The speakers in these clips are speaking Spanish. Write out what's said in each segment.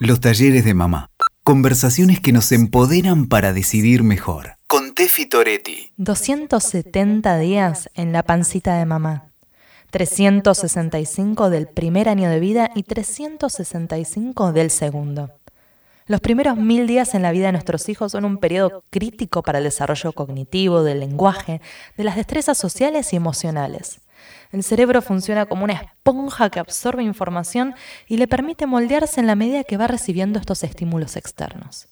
Los talleres de mamá. Conversaciones que nos empoderan para decidir mejor. Con Tefi Toretti. 270 días en la pancita de mamá. 365 del primer año de vida y 365 del segundo. Los primeros mil días en la vida de nuestros hijos son un periodo crítico para el desarrollo cognitivo, del lenguaje, de las destrezas sociales y emocionales. El cerebro funciona como una esponja que absorbe información y le permite moldearse en la medida que va recibiendo estos estímulos externos.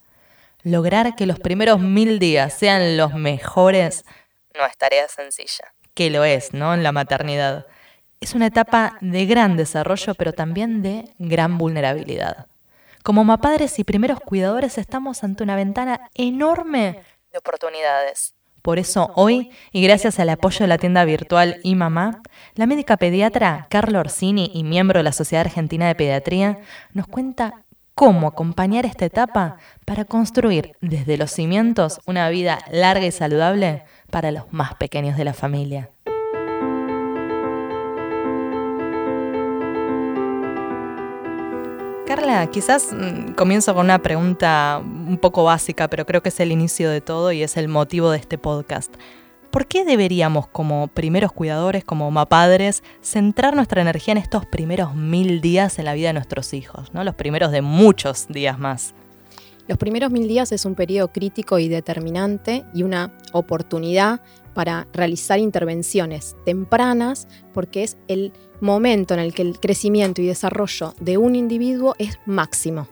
Lograr que los primeros mil días sean los mejores no es tarea sencilla, que lo es, ¿no? En la maternidad. Es una etapa de gran desarrollo, pero también de gran vulnerabilidad. Como mapadres y primeros cuidadores estamos ante una ventana enorme de oportunidades. Por eso hoy, y gracias al apoyo de la tienda virtual y mamá, la médica pediatra Carla Orsini y miembro de la Sociedad Argentina de Pediatría nos cuenta cómo acompañar esta etapa para construir desde los cimientos una vida larga y saludable para los más pequeños de la familia. Carla, quizás mm, comienzo con una pregunta un poco básica, pero creo que es el inicio de todo y es el motivo de este podcast. ¿Por qué deberíamos, como primeros cuidadores, como mapadres, centrar nuestra energía en estos primeros mil días en la vida de nuestros hijos, ¿no? los primeros de muchos días más? Los primeros mil días es un periodo crítico y determinante y una oportunidad para realizar intervenciones tempranas porque es el momento en el que el crecimiento y desarrollo de un individuo es máximo.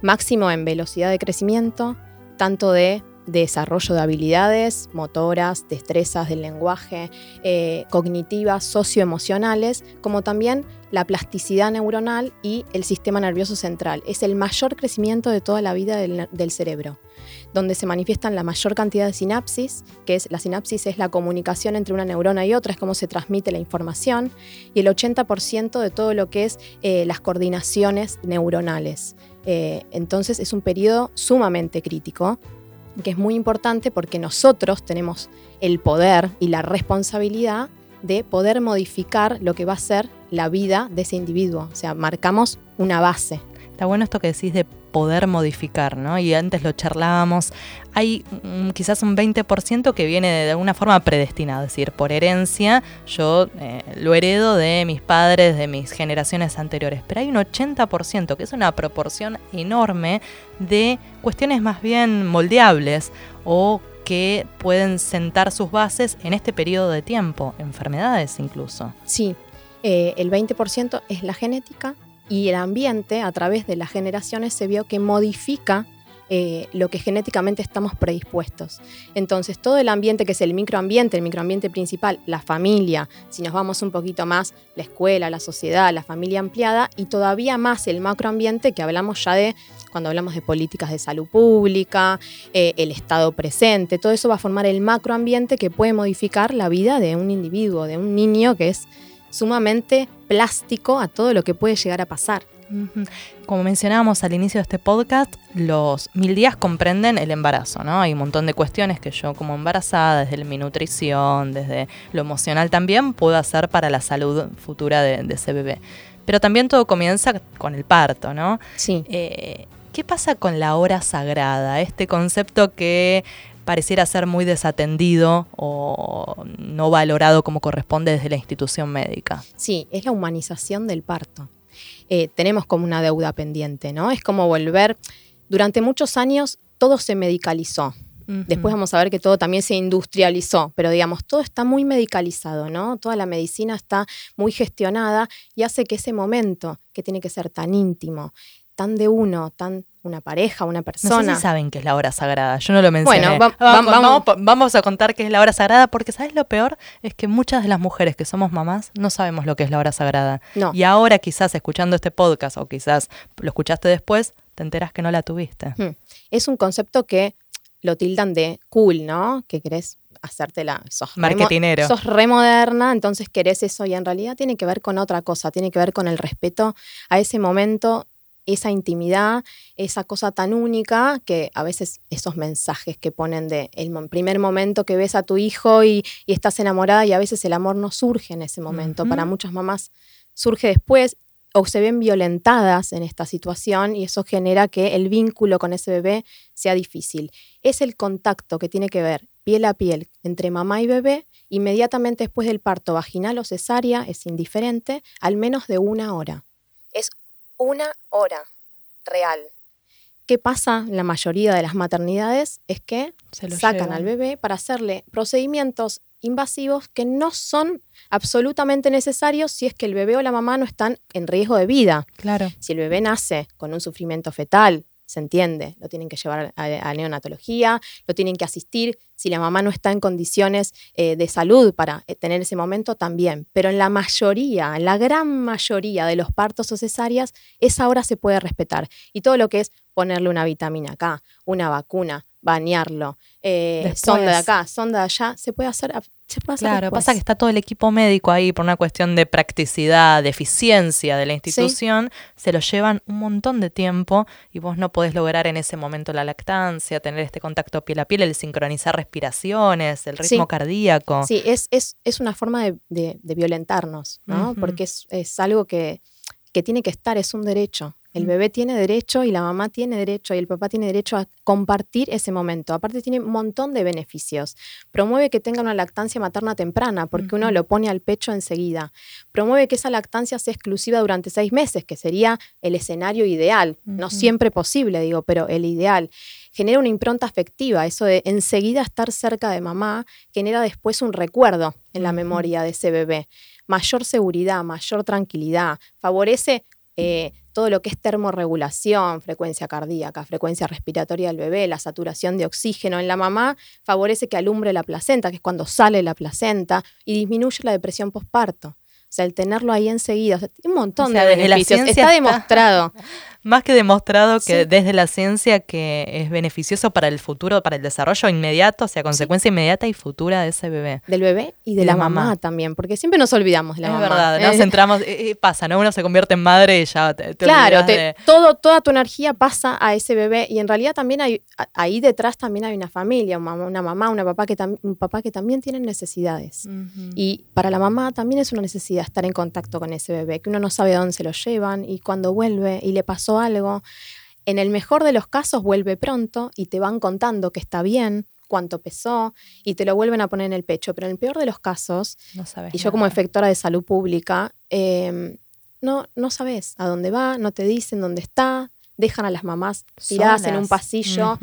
Máximo en velocidad de crecimiento, tanto de desarrollo de habilidades motoras, destrezas del lenguaje, eh, cognitivas, socioemocionales, como también la plasticidad neuronal y el sistema nervioso central. Es el mayor crecimiento de toda la vida del, cerebro, donde se manifiestan la mayor cantidad de sinapsis, que es la sinapsis es la comunicación entre una neurona y otra, es cómo se transmite la información, y el 80% de todo lo que es eh, las coordinaciones neuronales. Eh, entonces es un periodo sumamente crítico que es muy importante porque nosotros tenemos el poder y la responsabilidad de poder modificar lo que va a ser la vida de ese individuo. O sea, marcamos una base. Está bueno esto que decís de poder modificar, ¿no? Y antes lo charlábamos. Hay quizás un 20% que viene de, alguna forma predestinado, es decir, por herencia, yo eh, lo heredo de mis padres, de mis generaciones anteriores. Pero hay un 80%, que es una proporción enorme de cuestiones más bien moldeables o que pueden sentar sus bases en este periodo de tiempo, enfermedades incluso. Sí, eh, el 20% es la genética y el ambiente a través de las generaciones se vio que modifica eh, lo que genéticamente estamos predispuestos. Entonces, todo el ambiente que es el microambiente, el microambiente principal, la familia, si nos vamos un poquito más, la escuela, la sociedad, la familia ampliada, y todavía más el macroambiente que hablamos ya de cuando hablamos de políticas de salud pública, eh, el estado presente, todo eso va a formar el macroambiente que puede modificar la vida de un individuo, de un niño que es sumamente plástico a todo lo que puede llegar a pasar. Como mencionábamos al inicio de este podcast, los mil días comprenden el embarazo, ¿no? Hay un montón de cuestiones que yo como embarazada, desde mi nutrición, desde lo emocional también, puedo hacer para la salud futura de, ese bebé. Pero también todo comienza con el parto, ¿no? Sí. Eh, ¿Qué pasa con la hora sagrada? Este concepto que pareciera ser muy desatendido o no valorado como corresponde desde la institución médica. Sí, es la humanización del parto. Eh, tenemos como una deuda pendiente, ¿no? Es como volver, durante muchos años todo se medicalizó. Después vamos a ver que todo también se industrializó, pero digamos, todo está muy medicalizado, ¿no? Toda la medicina está muy gestionada y hace que ese momento, que tiene que ser tan íntimo, tan de uno, tan una pareja, una persona. No sé si saben qué es la hora sagrada. Yo no lo mencioné. Bueno, vamos, vamos, a contar qué es la hora sagrada porque ¿sabes lo peor? Es que muchas de las mujeres que somos mamás no sabemos lo que es la hora sagrada. No. Y ahora quizás escuchando este podcast o quizás lo escuchaste después, te enteras que no la tuviste. Hmm. Es un concepto que lo tildan de cool, ¿no? Que querés hacértela, sos marketinero. sos remoderna, entonces querés eso y en realidad tiene que ver con otra cosa, tiene que ver con el respeto a ese momento esa intimidad, esa cosa tan única que a veces esos mensajes que ponen de el primer momento que ves a tu hijo y, estás enamorada y a veces el amor no surge en ese momento. Para muchas mamás surge después. o se ven violentadas en esta situación y eso genera que el vínculo con ese bebé sea difícil. Es el contacto que tiene que ver piel a piel entre mamá y bebé inmediatamente después del parto vaginal o cesárea, es indiferente, al menos de una hora. Es una hora real. ¿Qué pasa en la mayoría de las maternidades? Es que Se lo sacan llevan. al bebé para hacerle procedimientos invasivos que no son absolutamente necesarios si es que el bebé o la mamá no están en riesgo de vida. Claro. Si el bebé nace con un sufrimiento fetal, se entiende, lo tienen que llevar a, a neonatología, lo tienen que asistir. Si la mamá no está en condiciones eh, de salud para eh, tener ese momento, también. Pero en la mayoría, en la gran mayoría de los partos o cesáreas, esa hora se puede respetar. Y todo lo que es ponerle una vitamina acá, una vacuna, bañarlo, eh, Después. sonda de acá, sonda de allá, se puede hacer, se puede hacer Claro, después. pasa que está todo el equipo médico ahí por una cuestión de practicidad, de eficiencia de la institución, se lo llevan un montón de tiempo y vos no podés lograr en ese momento la lactancia, tener este contacto piel a piel, el sincronizar respiraciones, el ritmo Sí. cardíaco. Sí, es, es, es una forma de, de- de violentarnos, ¿no? Porque es, es algo que, que tiene que estar, es un derecho. El Mm. bebé tiene derecho y la mamá tiene derecho y el papá tiene derecho a compartir ese momento. Aparte tiene un montón de beneficios. Promueve que tenga una lactancia materna temprana porque uno lo pone al pecho enseguida. Promueve que esa lactancia sea exclusiva durante seis meses, que sería el escenario ideal. No siempre posible, digo, pero el ideal. Genera una impronta afectiva, eso de enseguida estar cerca de mamá genera después un recuerdo en la memoria de ese bebé. Mayor seguridad, mayor tranquilidad, favorece eh, todo lo que es termorregulación, frecuencia cardíaca, frecuencia respiratoria del bebé, la saturación de oxígeno en la mamá, favorece que alumbre la placenta, que es cuando sale la placenta, y disminuye la depresión postparto. O sea, el tenerlo ahí enseguida, o sea, tiene un montón O sea, de beneficios. está- demostrado. Más que demostrado que Sí. desde la ciencia que es beneficioso para el futuro, para el desarrollo inmediato, o sea, consecuencia inmediata y futura de ese bebé. Del bebé y de Y la, la mamá. mamá. también, porque siempre nos olvidamos de la es mamá. verdad, nos Eh, centramos, eh, eh, pasa, ¿no? Uno se convierte en madre y ya te, te Claro, olvidás te- de- todo, toda tu energía pasa a ese bebé y en realidad también hay, ahí detrás también hay una familia, una mamá, una papá que un papá que también tienen necesidades. Y para la mamá también es una necesidad estar en contacto con ese bebé, que uno no sabe a dónde se lo llevan y cuando vuelve y le pasó algo. En el mejor de los casos vuelve pronto y te van contando que está bien, cuánto pesó y te lo vuelven a poner en el pecho. Pero en el peor de los casos, no sabes y yo como efectora de salud pública, eh, no, no sabes a dónde va, no te dicen dónde está, dejan a las mamás tiradas en un Solas. pasillo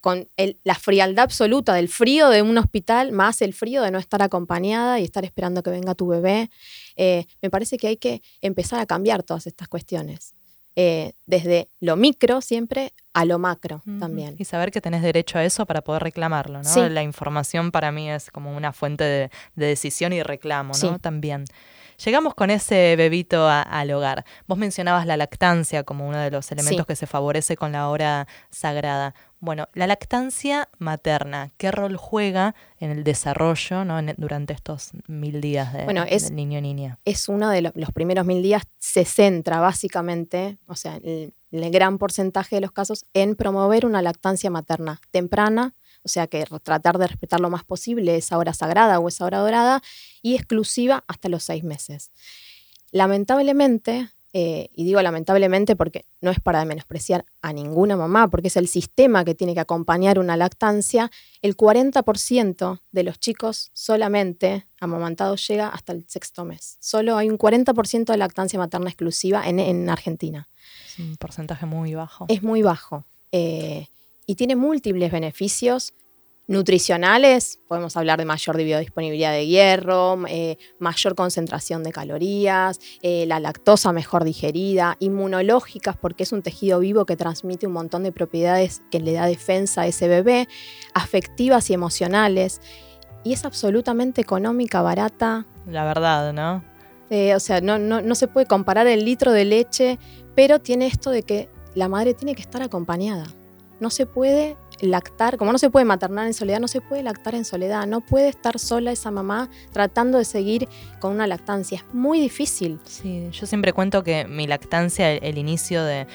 con el- la frialdad absoluta del frío de un hospital, más el frío de no estar acompañada y estar esperando que venga tu bebé. Eh, me parece que hay que empezar a cambiar todas estas cuestiones. Eh, desde lo micro siempre a lo macro también. Y saber que tenés derecho a eso para poder reclamarlo, ¿no? Sí. La información para mí es como una fuente de, de decisión y reclamo, ¿no? Sí. También. Llegamos con ese bebito a- al hogar. Vos mencionabas la lactancia como uno de los elementos Sí. que se favorece con la hora sagrada. Bueno, la lactancia materna, ¿qué rol juega en el desarrollo ¿no? en- durante estos mil días de, Bueno, es- del niño niña? es uno de lo- los primeros mil días, se centra básicamente, o sea, el, el gran porcentaje de los casos, en promover una lactancia materna temprana, o sea, que tratar de respetar lo más posible esa hora sagrada o esa hora dorada, y exclusiva hasta los seis meses. Lamentablemente, eh, y digo lamentablemente porque no es para menospreciar a ninguna mamá, porque es el sistema que tiene que acompañar una lactancia, el 40% de los chicos solamente amamantados llega hasta el sexto mes. Solo hay un 40% de lactancia materna exclusiva en, en Argentina. Es un porcentaje muy bajo. Es muy bajo. eh, y tiene múltiples beneficios nutricionales. Podemos hablar de mayor biodisponibilidad de hierro, eh, mayor concentración de calorías, eh, la lactosa mejor digerida, inmunológicas porque es un tejido vivo que transmite un montón de propiedades que le da defensa a ese bebé, afectivas y emocionales. Y es absolutamente económica, barata, La verdad, ¿no? eh, o sea, no, no, no se puede comparar el litro de leche, pero tiene esto de que la madre tiene que estar acompañada. No se puede lactar, como no se puede maternar en soledad, no se puede lactar en soledad, no puede estar sola esa mamá tratando de seguir con una lactancia, es muy difícil. Sí, yo siempre cuento que mi lactancia, el, inicio de,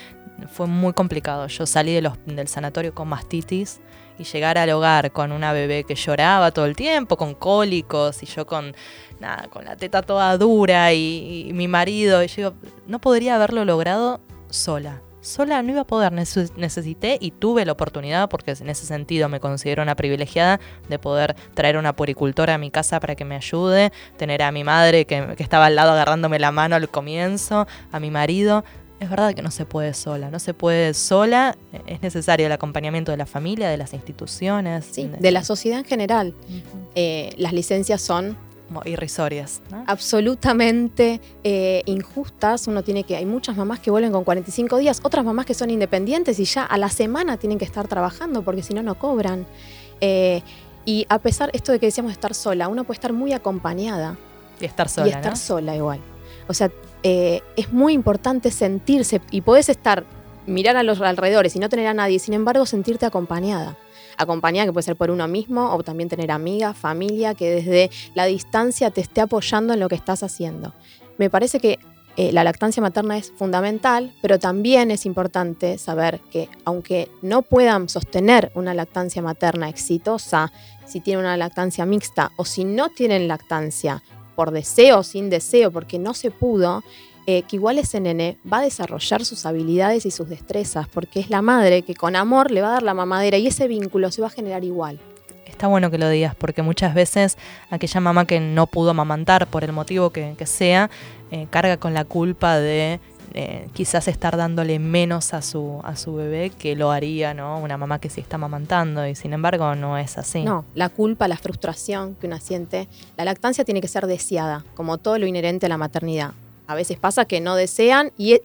fue muy complicado. Yo salí del sanatorio con mastitis y llegar al hogar con una bebé que lloraba todo el tiempo, con cólicos y yo con nada, con la teta toda dura y, y mi marido, y yo digo, no podría haberlo logrado sola sola no iba a poder, necesité y tuve la oportunidad, porque en ese sentido me considero una privilegiada, de poder traer una puricultora a mi casa para que me ayude, tener a mi madre que, estaba al lado agarrándome la mano al comienzo, a mi marido. Es verdad que no se puede sola, no se puede sola, es necesario el acompañamiento de la familia, de las instituciones. de, la sociedad en general. Eh, las licencias son irrisorias. Absolutamente eh, injustas. Uno tiene que, hay muchas mamás que vuelven con 45 días, otras mamás que son independientes y ya a la semana tienen que estar trabajando porque si no, no cobran. Eh, y a pesar esto de que decíamos estar sola, uno puede estar muy acompañada. Y estar sola. Y estar sola igual. O sea, eh, es muy importante sentirse y podés estar, mirar a los alrededores y no tener a nadie, sin embargo, sentirte acompañada acompañada, que puede ser por uno mismo o también tener amigas, familia, que desde la distancia te esté apoyando en lo que estás haciendo. Me parece que eh, la lactancia materna es fundamental, pero también es importante saber que aunque no puedan sostener una lactancia materna exitosa, si tienen una lactancia mixta o si no tienen lactancia por deseo o sin deseo, porque no se pudo, eh, que igual ese nene va a desarrollar sus habilidades y sus destrezas, porque es la madre que con amor le va a dar la mamadera y ese vínculo se va a generar igual. Está bueno que lo digas, porque muchas veces aquella mamá que no pudo amamantar por el motivo que, sea, eh, carga con la culpa de eh, quizás estar dándole menos a su, a su bebé que lo haría ¿no? una mamá que sí está amamantando y sin embargo no es así. No, la culpa, la frustración que una siente, la lactancia tiene que ser deseada, como todo lo inherente a la maternidad a veces pasa que no desean y e,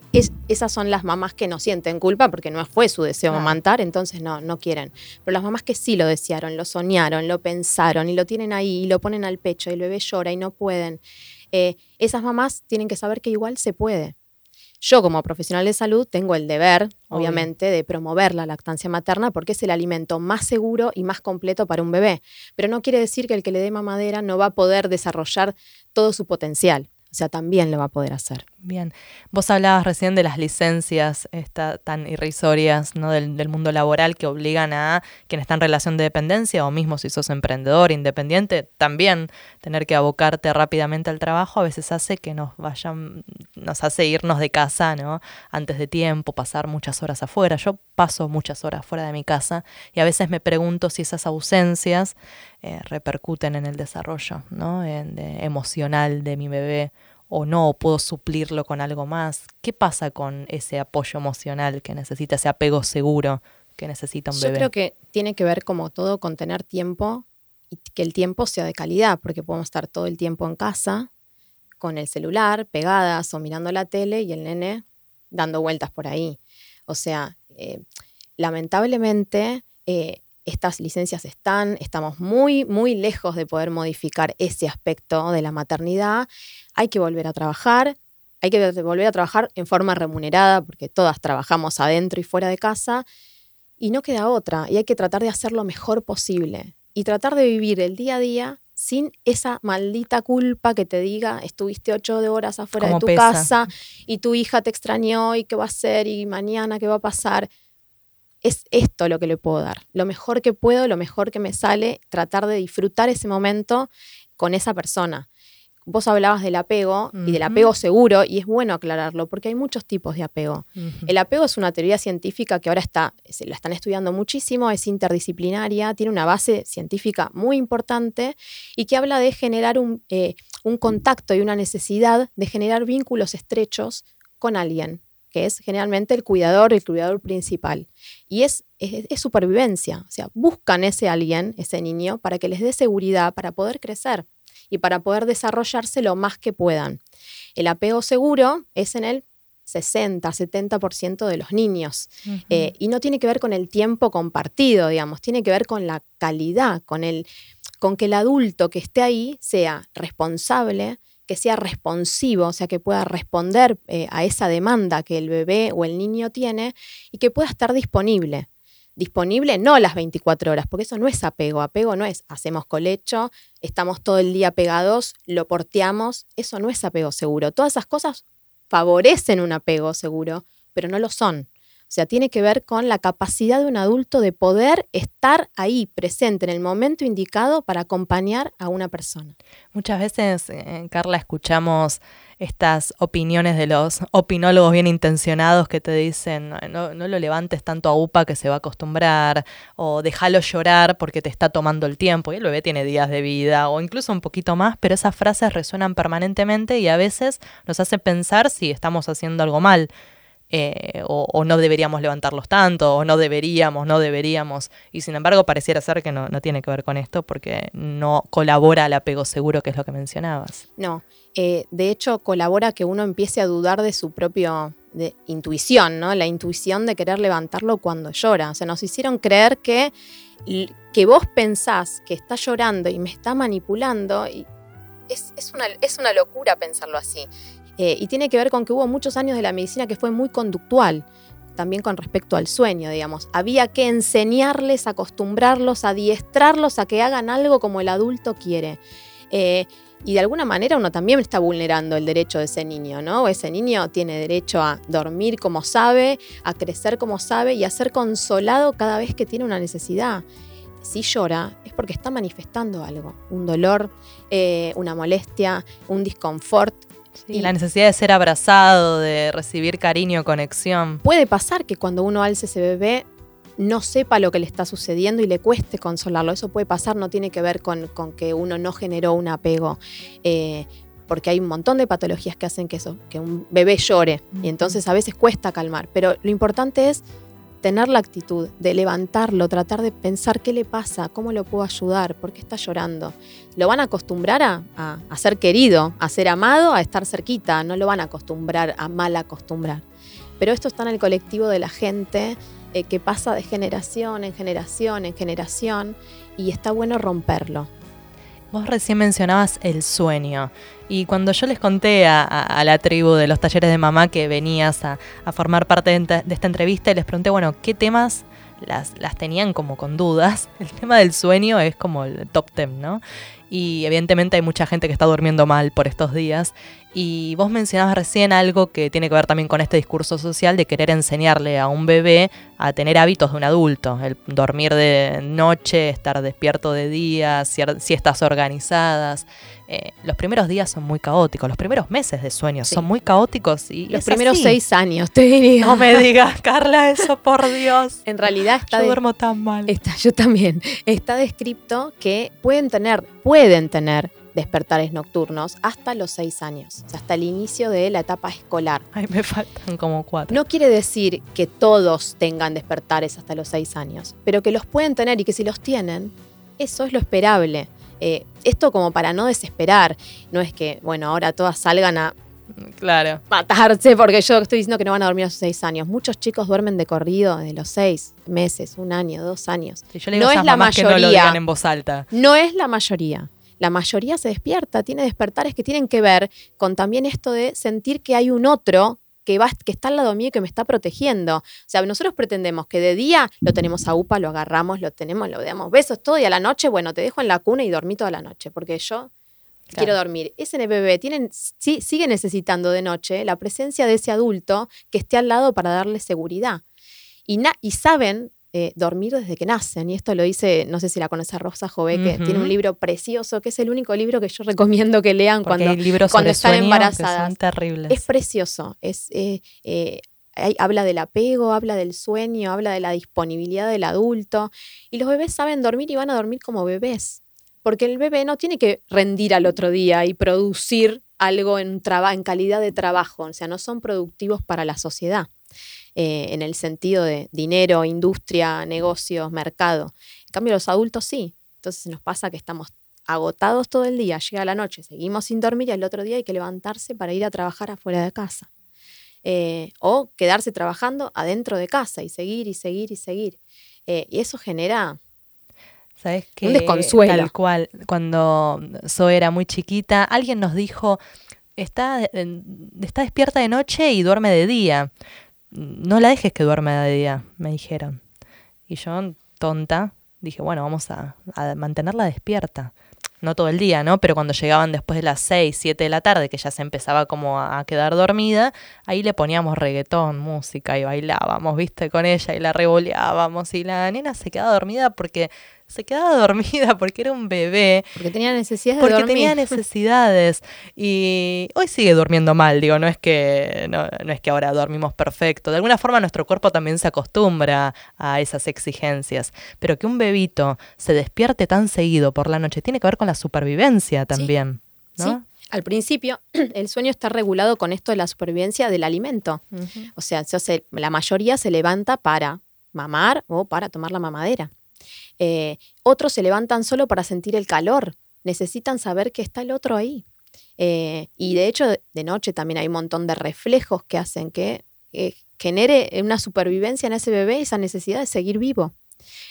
esas son las mamás que no sienten culpa porque no fue su deseo amamantar, entonces no, no quieren. Pero las mamás que sí lo desearon, lo soñaron, lo pensaron y lo tienen ahí y lo ponen al pecho y el bebé llora y no pueden, eh, esas mamás tienen que saber que igual se puede. Yo como profesional de salud tengo el deber, obviamente, de promover la lactancia materna porque es el alimento más seguro y más completo para un bebé. Pero no quiere decir que el que le dé mamadera no va a poder desarrollar todo su potencial. O sea, también lo va a poder hacer. Bien, vos hablabas recién de las licencias esta, tan irrisorias ¿no? del, mundo laboral que obligan a quien está en relación de dependencia o mismo si sos emprendedor, independiente, también tener que abocarte rápidamente al trabajo a veces hace que nos vayan, nos hace irnos de casa ¿no? antes de tiempo, pasar muchas horas afuera. Yo paso muchas horas fuera de mi casa y a veces me pregunto si esas ausencias eh, repercuten en el desarrollo ¿no? emocional de mi bebé o no, puedo suplirlo con algo más. ¿Qué pasa con ese apoyo emocional que necesita, ese apego seguro que necesita un bebé? Yo creo que tiene que ver como todo con tener tiempo y que el tiempo sea de calidad, porque podemos estar todo el tiempo en casa con el celular, pegadas o mirando la tele y el nene dando vueltas por ahí. O sea, eh, lamentablemente eh, estas licencias están, estamos muy, muy lejos de poder modificar ese aspecto de la maternidad. Hay que volver a trabajar, hay que volver a trabajar en forma remunerada, porque todas trabajamos adentro y fuera de casa, y no queda otra, y hay que tratar de hacer lo mejor posible, y tratar de vivir el día a día sin esa maldita culpa que te diga, estuviste ocho horas afuera de tu casa y tu hija te extrañó y qué va a hacer y mañana qué va a pasar es esto lo que le puedo dar. Lo mejor que puedo, lo mejor que me sale, tratar de disfrutar ese momento con esa persona. Vos hablabas del apego y del apego seguro, y es bueno aclararlo porque hay muchos tipos de apego. El apego es una teoría científica que ahora está, se la están estudiando muchísimo, es interdisciplinaria, tiene una base científica muy importante y que habla de generar un, eh, un contacto y una necesidad de generar vínculos estrechos con alguien que es generalmente el cuidador, el cuidador principal. Y es, es, supervivencia, o sea, buscan ese alguien, ese niño, para que les dé seguridad, para poder crecer y para poder desarrollarse lo más que puedan. El apego seguro es en el 60, 70% de los niños. Eh, y no tiene que ver con el tiempo compartido, digamos, tiene que ver con la calidad, con, el, con que el adulto que esté ahí sea responsable, que sea responsivo, o sea, que pueda responder eh, a esa demanda que el bebé o el niño tiene y que pueda estar disponible. disponible no las 24 horas, porque eso no es apego. Apego no es hacemos colecho, estamos todo el día pegados, lo porteamos. Eso no es apego seguro. Todas esas cosas favorecen un apego seguro, pero no lo son. Sea, tiene que ver con la capacidad de un adulto de poder estar ahí, presente en el momento indicado para acompañar a una persona. Muchas veces, eh, Carla, escuchamos estas opiniones de los opinólogos bien intencionados que te dicen no, lo levantes tanto a UPA que se va a acostumbrar o déjalo llorar porque te está tomando el tiempo y el bebé tiene días de vida o incluso un poquito más, pero esas frases resuenan permanentemente y a veces nos hacen pensar si estamos haciendo algo mal. Eh, o, no deberíamos levantarlos tanto, o no deberíamos, no deberíamos. Y sin embargo, pareciera ser que no, tiene que ver con esto porque no colabora al apego seguro, que es lo que mencionabas. No, eh, de hecho, colabora que uno empiece a dudar de su propia intuición, ¿no? La intuición de querer levantarlo cuando llora. O sea, nos hicieron creer que, que vos pensás que está llorando y me está manipulando. Y es, una, es una locura pensarlo así. Eh, y tiene que ver con que hubo muchos años de la medicina que fue muy conductual, también con respecto al sueño, digamos. Había que enseñarles, acostumbrarlos, adiestrarlos a que hagan algo como el adulto quiere. Eh, y de alguna manera uno también está vulnerando el derecho de ese niño, ¿no? Ese niño tiene derecho a dormir como sabe, a crecer como sabe y a ser consolado cada vez que tiene una necesidad. Si llora es porque está manifestando algo, un dolor, eh, una molestia, un disconfort y la necesidad de ser abrazado, de recibir cariño, conexión. Puede pasar que cuando uno alce ese bebé no sepa lo que le está sucediendo y le cueste consolarlo. Eso puede pasar, no tiene que ver con, que uno no generó un apego. Eh, porque hay un montón de patologías que hacen que eso, que un bebé llore. Y entonces a veces cuesta calmar. Pero lo importante es tener la actitud de levantarlo, tratar de pensar qué le pasa, cómo lo puedo ayudar, por qué está llorando. Lo van a acostumbrar a, ser querido, a ser amado, a estar cerquita, no lo van a acostumbrar a mal acostumbrar. Pero esto está en el colectivo de la gente eh, que pasa de generación en generación en generación y está bueno romperlo. Vos recién mencionabas el sueño. Y cuando yo les conté a, la tribu de los talleres de mamá que venías a, formar parte de, esta entrevista les pregunté, bueno, ¿qué temas las, las tenían como con dudas? El tema del sueño es como el top ten, ¿no? Y evidentemente hay mucha gente que está durmiendo mal por estos días. Y vos mencionabas recién algo que tiene que ver también con este discurso social de querer enseñarle a un bebé a tener hábitos de un adulto, el dormir de noche, estar despierto de día, siestas organizadas. Eh, los primeros días son muy caóticos, los primeros meses de sueño son muy caóticos y los primeros seis años, te diría. No me digas, Carla, eso por Dios. En realidad está. Yo duermo tan mal. Está, yo también. Está descrito que pueden tener, pueden tener despertares nocturnos hasta los seis años, o sea, hasta el inicio de la etapa escolar. Ay, me faltan como cuatro. No quiere decir que todos tengan despertares hasta los seis años, pero que los pueden tener y que si los tienen, eso es lo esperable. Eh, esto como para no desesperar, no es que, bueno, ahora todas salgan a claro. matarse porque yo estoy diciendo que no van a dormir a sus seis años. Muchos chicos duermen de corrido desde los seis meses, un año, dos años. no es la mayoría. no lo digan en voz alta. No es la mayoría la mayoría se despierta, tiene despertares que tienen que ver con también esto de sentir que hay un otro que, va, que está al lado mío y que me está protegiendo. O sea, nosotros pretendemos que de día lo tenemos a UPA, lo agarramos, lo tenemos, lo damos besos todo y a la noche, bueno, te dejo en la cuna y dormí toda la noche, porque yo quiero dormir. Ese bebé tienen, sí, sigue necesitando de noche la presencia de ese adulto que esté al lado para darle seguridad. Y, y saben eh, dormir desde que nacen. Y esto lo dice, no sé si la conoce Rosa Jové, que tiene un libro precioso, que es el único libro que yo recomiendo que lean cuando, cuando están embarazadas. terribles. Es precioso. Es, eh, eh, habla del apego, habla del sueño, habla de la disponibilidad del adulto. Y los bebés saben dormir y van a dormir como bebés. Porque el bebé no tiene que rendir al otro día y producir algo en, en calidad de trabajo. O sea, no son productivos para la sociedad. Eh, en el sentido de dinero, industria, negocios, mercado. En cambio, los adultos sí. Entonces nos pasa que estamos agotados todo el día, llega la noche, seguimos sin dormir y el otro día hay que levantarse para ir a trabajar afuera de casa. Eh, o quedarse trabajando adentro de casa y seguir y seguir y seguir. Eh, y eso genera ¿Sabes qué? Un desconsuelo. Tal cual. Cuando Zoe era muy chiquita, alguien nos dijo, está, está despierta de noche y duerme de día no la dejes que duerme de día, me dijeron. Y yo, tonta, dije, bueno, vamos a, a mantenerla despierta no todo el día, ¿no? Pero cuando llegaban después de las 6, 7 de la tarde, que ya se empezaba como a, quedar dormida, ahí le poníamos reggaetón, música y bailábamos, ¿viste? Con ella y la revoleábamos y la nena se quedaba dormida porque se quedaba dormida porque era un bebé. Porque tenía necesidades de Porque tenía necesidades. Y hoy sigue durmiendo mal, digo, no es que no, no, es que ahora dormimos perfecto. De alguna forma nuestro cuerpo también se acostumbra a esas exigencias. Pero que un bebito se despierte tan seguido por la noche tiene que ver con la supervivencia también. ¿no? Al principio, el sueño está regulado con esto de la supervivencia del alimento. O sea, la mayoría se levanta para mamar o para tomar la mamadera. Eh, otros se levantan solo para sentir el calor, necesitan saber que está el otro ahí. Eh, y de hecho, de noche también hay un montón de reflejos que hacen que eh, genere una supervivencia en ese bebé, esa necesidad de seguir vivo.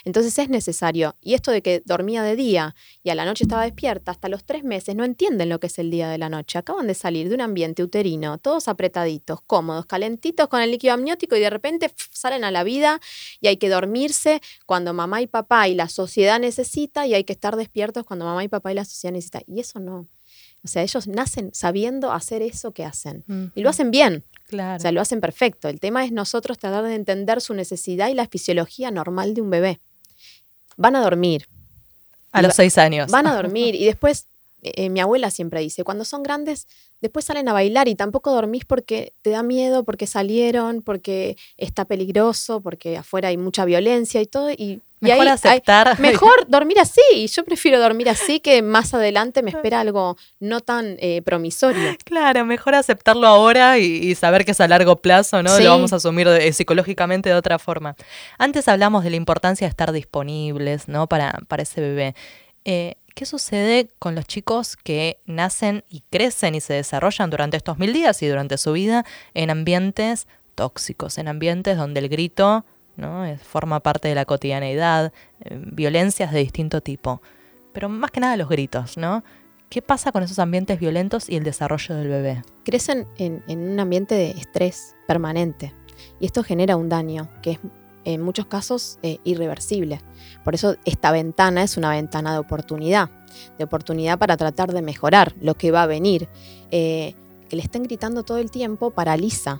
Entonces es necesario. Y esto de que dormía de día y a la noche estaba despierta, hasta los tres meses no entienden lo que es el día de la noche. Acaban de salir de un ambiente uterino, todos apretaditos, cómodos, calentitos con el líquido amniótico y de repente salen a la vida y hay que dormirse cuando mamá y papá y la sociedad necesita y hay que estar despiertos cuando mamá y papá y la sociedad necesita. Y eso no. O sea, ellos nacen sabiendo hacer eso que hacen. Y lo hacen bien. O sea, lo hacen perfecto. El tema es nosotros tratar de entender su necesidad y la fisiología normal de un bebé. Van a dormir. A los seis años. Van a dormir y después, eh, mi abuela siempre dice, cuando son grandes, después salen a bailar y tampoco dormís porque te da miedo, porque salieron, porque está peligroso, porque afuera hay mucha violencia y todo. Y Mejor aceptar. mejor dormir así. Yo prefiero dormir así que más adelante me espera algo no tan eh, promisorio. Claro, mejor aceptarlo ahora y, saber que es a largo plazo, ¿no? Lo vamos a asumir eh, psicológicamente de otra forma. Antes hablamos de la importancia de estar disponibles, ¿no? Para, para ese bebé. Eh, ¿Qué sucede con los chicos que nacen y crecen y se desarrollan durante estos mil días y durante su vida en ambientes tóxicos, en ambientes donde el grito ¿no? forma parte de la cotidianeidad, eh, violencias de distinto tipo. Pero más que nada los gritos, ¿no? ¿Qué pasa con esos ambientes violentos y el desarrollo del bebé? Crecen en, un ambiente de estrés permanente y esto genera un daño que es en muchos casos eh, irreversible. Por eso esta ventana es una ventana de oportunidad, de oportunidad para tratar de mejorar lo que va a venir. Eh, que le estén gritando todo el tiempo paraliza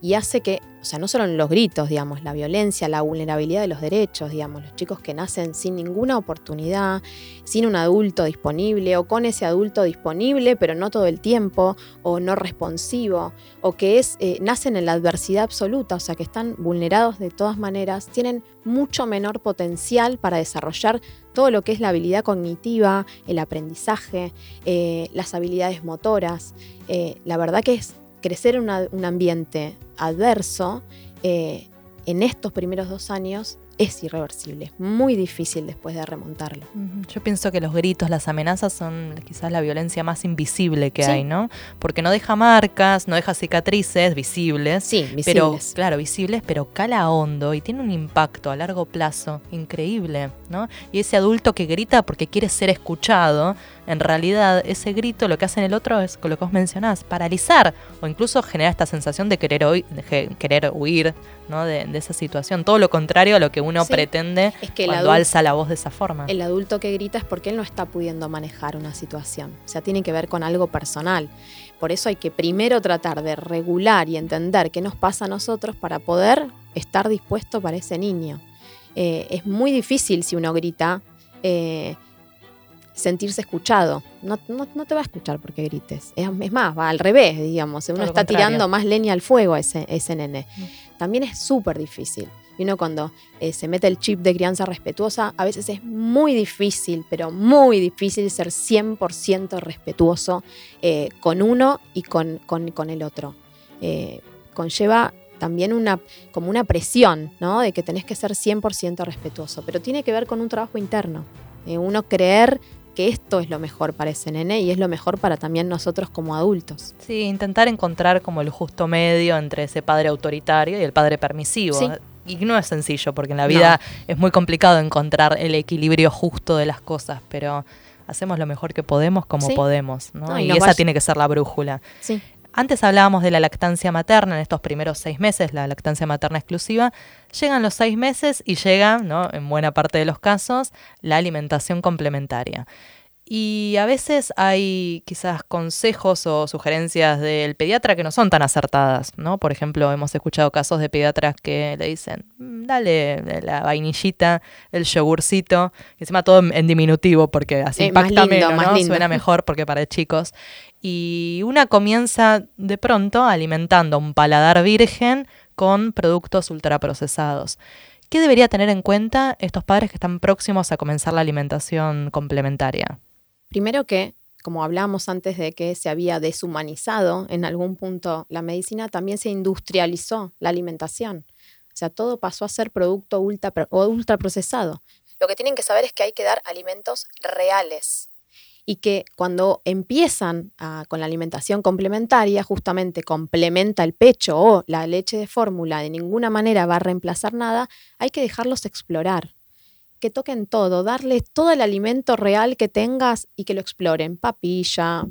y hace que, o sea, no solo en los gritos, digamos, la violencia, la vulnerabilidad de los derechos, digamos, los chicos que nacen sin ninguna oportunidad, sin un adulto disponible o con ese adulto disponible, pero no todo el tiempo, o no responsivo, o que es, eh, nacen en la adversidad absoluta, o sea, que están vulnerados de todas maneras, tienen mucho menor potencial para desarrollar todo lo que es la habilidad cognitiva, el aprendizaje, eh, las habilidades motoras. Eh, la verdad que es crecer en un ambiente adverso eh, en estos primeros dos años es irreversible, es muy difícil después de remontarlo. Yo pienso que los gritos, las amenazas son quizás la violencia más invisible que hay, ¿no? Porque no deja marcas, no deja cicatrices visibles. Sí, visibles. Pero, claro, visibles, pero cala hondo y tiene un impacto a largo plazo increíble, ¿no? Y ese adulto que grita porque quiere ser escuchado, en realidad ese grito lo que hace en el otro es, con lo que vos mencionás, paralizar o incluso generar esta sensación de querer, de querer huir ¿no? de, esa situación. Todo lo contrario a lo que uno pretende cuando alza la voz de esa forma. El adulto que grita es porque él no está pudiendo manejar una situación. O sea, tiene que ver con algo personal. Por eso hay que primero tratar de regular y entender qué nos pasa a nosotros para poder estar dispuesto para ese niño. Eh, es muy difícil si uno grita. Eh, sentirse escuchado. No, no, te va a escuchar porque grites. Es, más, va al revés, digamos. Uno está tirando más leña al fuego a ese, ese nene. Mm. También es súper difícil. Y uno cuando eh, se mete el chip de crianza respetuosa, a veces es muy difícil, pero muy difícil ser 100% respetuoso eh, con uno y con, con, el otro. Eh, conlleva también una, como una presión, ¿no? De que tenés que ser 100% respetuoso, pero tiene que ver con un trabajo interno. uno creer que esto es lo mejor para ese nene y es lo mejor para también nosotros como adultos. Sí, intentar encontrar como el justo medio entre ese padre autoritario y el padre permisivo. Y no es sencillo, porque en la vida es muy complicado encontrar el equilibrio justo de las cosas, pero hacemos lo mejor que podemos como podemos, ¿no? y, esa tiene que ser la brújula. Sí Antes hablábamos de la lactancia materna en estos primeros seis meses, la lactancia materna exclusiva. Llegan los seis meses y llega, en buena parte de los casos, la alimentación complementaria. Y a veces hay quizás consejos o sugerencias del pediatra que no son tan acertadas, ¿no? Por ejemplo, hemos escuchado casos de pediatras que le dicen, mm, dale la vainillita, el yogurcito, y encima todo en diminutivo porque así impacta menos, ¿no? Suena mejor porque para chicos. Y una comienza de pronto alimentando un paladar virgen con productos ultraprocesados. ¿Qué debería tener en cuenta estos padres que están próximos a comenzar la alimentación complementaria? Primero que, como hablábamos antes de que se había deshumanizado en algún punto la medicina, también se industrializó la alimentación. O sea, todo pasó a ser producto ultra, ultraprocesado. Lo que tienen que saber es que hay que dar alimentos reales y que cuando empiezan con la alimentación complementaria, justamente complementa el pecho o la leche de fórmula, de ninguna manera va a reemplazar nada, hay que dejarlos explorar que toquen todo, darles todo el alimento real que tengas y que lo exploren. Papilla,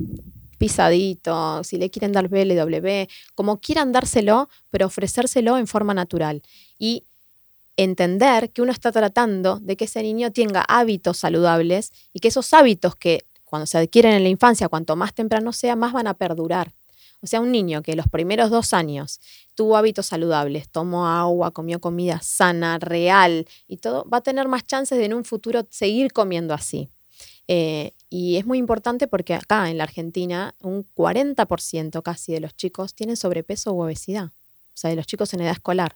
pisadito, si le quieren dar BLW, como quieran dárselo, pero ofrecérselo en forma natural. Y entender que uno está tratando de que ese niño tenga hábitos saludables y que esos hábitos que cuando se adquieren en la infancia, cuanto más temprano sea, más van a perdurar. O sea, un niño que los primeros dos años tuvo hábitos saludables, tomó agua, comió comida sana, real y todo, va a tener más chances de en un futuro seguir comiendo así. Eh, y es muy importante porque acá en la Argentina un 40% casi de los chicos tienen sobrepeso u obesidad, o sea, de los chicos en edad escolar.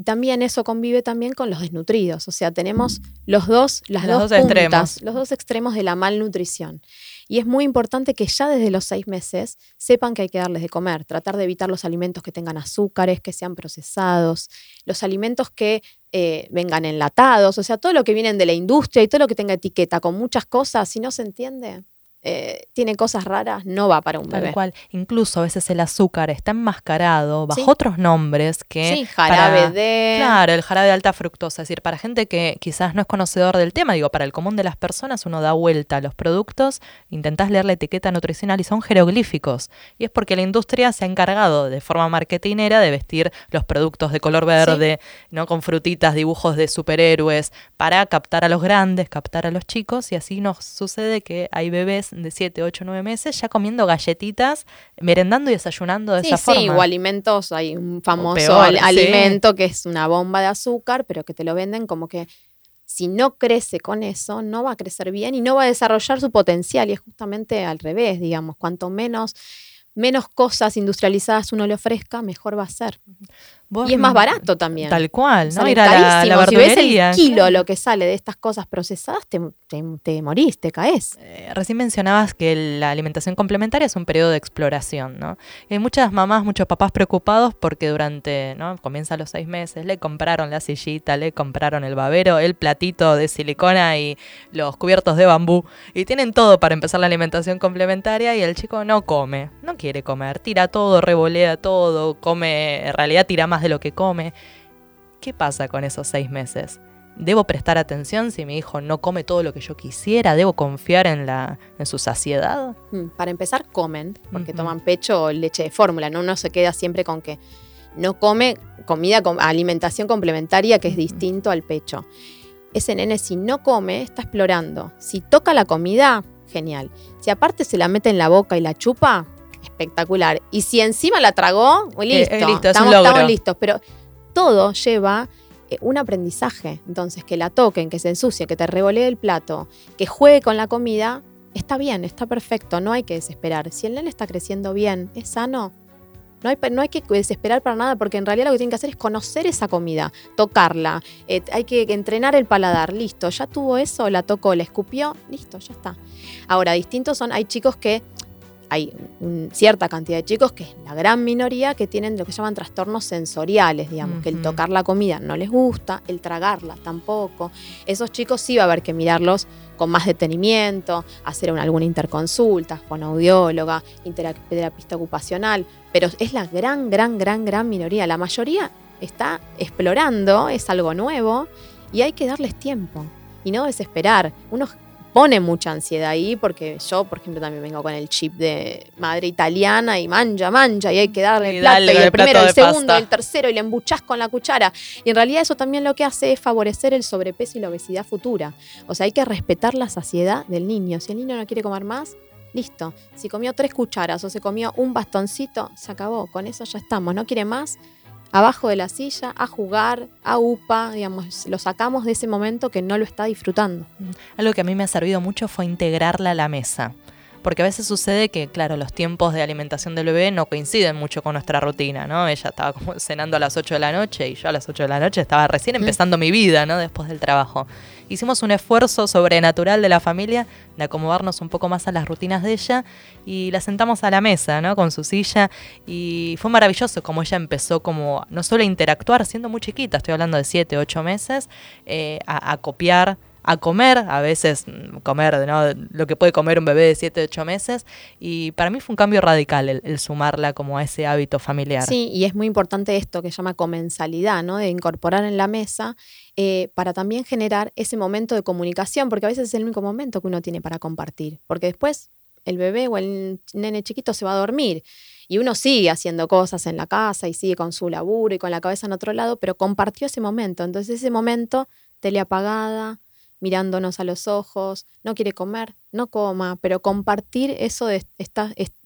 Y también eso convive también con los desnutridos, o sea, tenemos los dos, las dos, extremos. los dos extremos de la malnutrición. Y es muy importante que ya desde los seis meses sepan que hay que darles de comer, tratar de evitar los alimentos que tengan azúcares, que sean procesados, los alimentos que eh, vengan enlatados, o sea, todo lo que vienen de la industria y todo lo que tenga etiqueta con muchas cosas, si no se entiende, eh, tiene cosas raras, no va para un Tal bebé. cual. Incluso a veces el azúcar está enmascarado bajo otros nombres que. Sí, jarabe de. Claro, el jarabe de alta fructosa. Es decir, para gente que quizás no es conocedor del tema, digo, para el común de las personas, uno da vuelta a los productos, intentás leer la etiqueta nutricional y son jeroglíficos. Y es porque la industria se ha encargado de forma marketinera de vestir los productos de color verde, ¿no? Con frutitas, dibujos de superhéroes, para captar a los grandes, captar a los chicos, y así nos sucede que hay bebés de 7, 8, 9 meses ya comiendo galletitas, merendando y desayunando de esa forma. Sí, o alimentos, hay un famoso alimento que es una bomba de azúcar, pero que te lo venden como que si no crece con eso, no va a crecer bien y no va a desarrollar su potencial. Y es justamente al revés, digamos, cuanto menos menos cosas industrializadas uno le ofrezca, mejor va a ser y es más barato también. Tal cual, ¿no? Ir a la, si ves el kilo lo que sale de estas cosas procesadas, te, te, morís, te caes. Eh, recién mencionabas que la alimentación complementaria es un periodo de exploración, ¿no? hay muchas mamás, muchos papás preocupados porque durante, ¿no? Comienza los seis meses, le compraron la sillita, le compraron el babero, el platito de silicona y los cubiertos de bambú. Y tienen todo para empezar la alimentación complementaria y el chico no come, no quiere comer, tira todo, revolea todo, come, en realidad tira más de lo que come. ¿Qué pasa con esos seis meses? ¿Debo prestar atención si mi hijo no come todo lo que yo quisiera? ¿Debo confiar en, la, en su saciedad? Mm, para empezar, comen, porque toman pecho o leche de fórmula, ¿no? Uno se queda siempre con que no come comida, alimentación complementaria que es distinto al pecho. Ese nene si no come, está explorando. Si toca la comida, genial. Si aparte se la mete en la boca y la chupa, espectacular. Y si encima la tragó, eh, listo, listo estamos, listos. Pero todo lleva eh, un aprendizaje. Entonces, que la toquen, que se ensucie, que te revolee el plato, que juegue con la comida, está bien, está perfecto, no hay que desesperar. Si el nene está creciendo bien, es sano, no hay, no hay, que desesperar para nada porque en realidad lo que tienen que hacer es conocer esa comida, tocarla, eh, hay que entrenar el paladar, listo, ya tuvo eso, la tocó, la escupió, listo, ya está. Ahora, distintos son, hay chicos que hay cierta cantidad de chicos, que es la gran minoría, que tienen lo que se llaman trastornos sensoriales, digamos, que el tocar la comida no les gusta, el tragarla tampoco. Esos chicos sí va a haber que mirarlos con más detenimiento, hacer alguna interconsulta con audióloga, terapista ocupacional, pero es la gran, gran, gran, gran minoría. La mayoría está explorando, es algo nuevo y hay que darles tiempo y no desesperar. Uno pone mucha ansiedad ahí, porque yo, por ejemplo, también vengo con el chip de madre italiana y mancha, mancha, y hay que darle el plato, y el primero, el segundo, el tercero, y le embuchás con la cuchara. Y en realidad eso también lo que hace es favorecer el sobrepeso y la obesidad futura. O sea, hay que respetar la saciedad del niño. Si el niño no quiere comer más, listo. Si comió tres cucharas o se comió un bastoncito, se acabó. Con eso ya estamos. No quiere más, abajo de la silla, a jugar, a UPA, digamos, lo sacamos de ese momento que no lo está disfrutando. Algo que a mí me ha servido mucho fue integrarla a la mesa. Porque a veces sucede que, claro, los tiempos de alimentación del bebé no coinciden mucho con nuestra rutina, ¿no? Ella estaba como cenando a las 8 de la noche y yo a las 8 de la noche estaba recién empezando mi vida, ¿no? Después del trabajo hicimos un esfuerzo sobrenatural de la familia de acomodarnos un poco más a las rutinas de ella y la sentamos a la mesa, ¿no? Con su silla y fue maravilloso como ella empezó como no solo a interactuar, siendo muy chiquita, estoy hablando de 7, 8 meses, eh, a copiar a comer, a veces mm, comer ¿no? lo que puede comer un bebé de 7, 8 meses, y para mí fue un cambio radical el, sumarla como a ese hábito familiar. Sí, y es muy importante esto que se llama comensalidad, ¿no? de incorporar en la mesa eh, para también generar ese momento de comunicación, porque a veces es el único momento que uno tiene para compartir, porque después el bebé o el nene chiquito se va a dormir y uno sigue haciendo cosas en la casa y sigue con su laburo y con la cabeza en otro lado, pero compartió ese momento, entonces ese momento, tele apagada, mirándonos a los ojos, no quiere comer, no coma, pero compartir eso de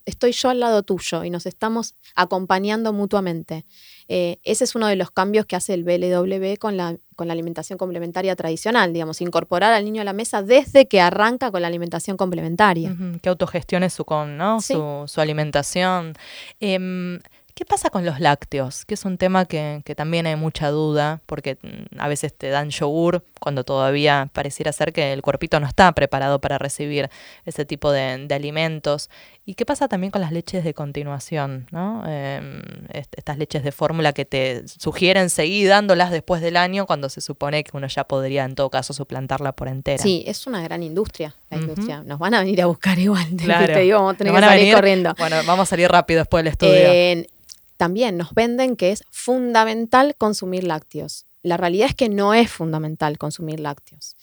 estoy yo al lado tuyo y nos estamos acompañando mutuamente. Eh, ese es uno de los cambios que hace el BLW con la, con la alimentación complementaria tradicional, digamos, incorporar al niño a la mesa desde que arranca con la alimentación complementaria. que autogestione su, con, ¿no? su, su, alimentación. Em, ¿Qué pasa con los lácteos? Que es un tema que, también hay mucha duda, porque mm, a veces te dan yogur cuando todavía pareciera ser que el cuerpito no está preparado para recibir ese tipo de, alimentos. ¿Y qué pasa también con las leches de continuación? ¿no? Em, estas leches de fórmula que te sugieren seguir dándolas después del año cuando se supone que uno ya podría en todo caso suplantarla por entera. Sí, es una gran industria la industria. Nos van a venir a buscar igual. Claro. Te digo, vamos a tener que salir corriendo. Bueno, vamos a salir rápido después del estudio también nos venden que es fundamental consumir lácteos. La realidad es que no es fundamental consumir lácteos.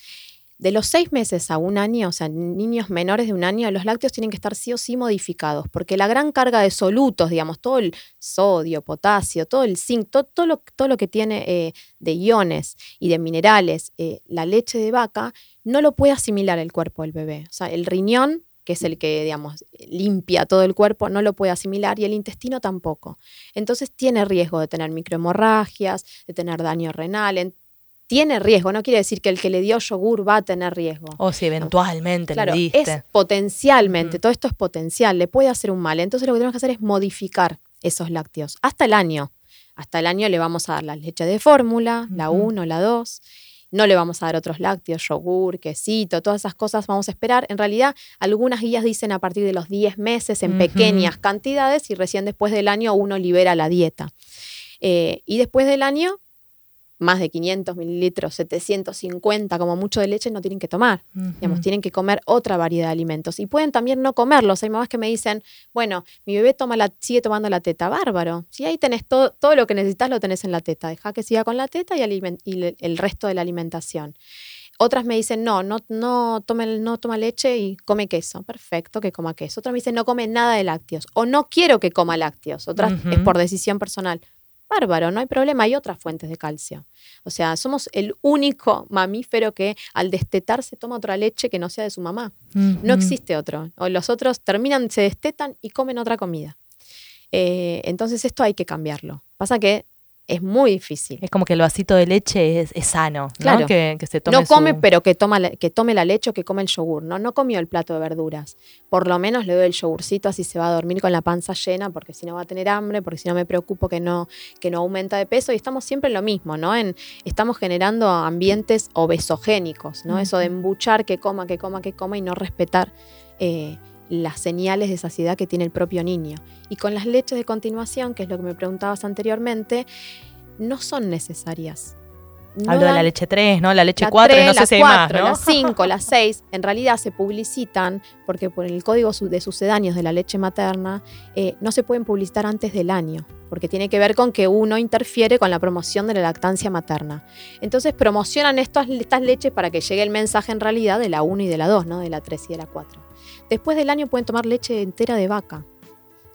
De los seis meses a un año, o sea, niños menores de un año, los lácteos tienen que estar sí o sí modificados, porque la gran carga de solutos, digamos, todo el sodio, potasio, todo el zinc, todo, lo, todo lo, que tiene eh, de iones y de minerales, eh, la leche de vaca, no lo puede asimilar el cuerpo del bebé. O sea, el riñón que es el que, digamos, limpia todo el cuerpo, no lo puede asimilar y el intestino tampoco. Entonces tiene riesgo de tener microhemorragias, de tener daño renal. tiene riesgo, no quiere decir que el que le dio yogur va a tener riesgo. O si eventualmente le diste. Es potencialmente, todo esto es potencial, le puede hacer un mal. Entonces lo que tenemos que hacer es modificar esos lácteos hasta el año. Hasta el año le vamos a dar la leche de fórmula, la 1, la 2 no le vamos a dar otros lácteos, yogur, quesito, todas esas cosas vamos a esperar. En realidad, algunas guías dicen a partir de los 10 meses en pequeñas cantidades y recién después del año uno libera la dieta. Eh, y después del año más de 500 mililitros, 750 como mucho de leche no tienen que tomar. Digamos, tienen que comer otra variedad de alimentos. Y pueden también no comerlos. Hay mamás que me dicen, bueno, mi bebé toma la, sigue tomando la teta. Bárbaro. Si ahí tenés todo, todo lo que necesitas, lo tenés en la teta. Deja que siga con la teta y, el resto de la alimentación. Otras me dicen, no, no, no, tome, no toma leche y come queso. Perfecto, que coma queso. Otras me dicen, no come nada de lácteos. O no quiero que coma lácteos. Otras es por decisión personal bárbaro, no hay problema, hay otras fuentes de calcio. O sea, somos el único mamífero que al destetarse toma otra leche que no sea de su mamá. No existe otro. O los otros terminan, se destetan y comen otra comida. Eh, entonces esto hay que cambiarlo. Pasa que es muy difícil. Es como que el vasito de leche es, sano, ¿no? Que, se tome no come, pero que, toma, que tome la leche o que come el yogur, ¿no? No comió el plato de verduras. Por lo menos le doy el yogurcito así se va a dormir con la panza llena, porque si no va a tener hambre, porque si no me preocupo que no, que no aumenta de peso. Y estamos siempre en lo mismo, ¿no? En, estamos generando ambientes obesogénicos, ¿no? Eso de embuchar que coma, que coma, que coma y no respetar. Eh, las señales de saciedad que tiene el propio niño. Y con las leches de continuación, que es lo que me preguntabas anteriormente, no son necesarias. no Hablo de la leche 3, ¿no? La leche la 4, y no tres, sé si hay más, ¿no? La 5, la 6, en realidad se publicitan porque por el código de sucedáneos de la leche materna eh, no se pueden publicitar antes del año, porque tiene que ver con que uno interfiere con la promoción de la lactancia materna. Entonces promocionan estas, estas leches para que llegue el mensaje en realidad de la 1 y de la 2, ¿no? de la 3 y de la 4. Después del año pueden tomar leche entera de vaca,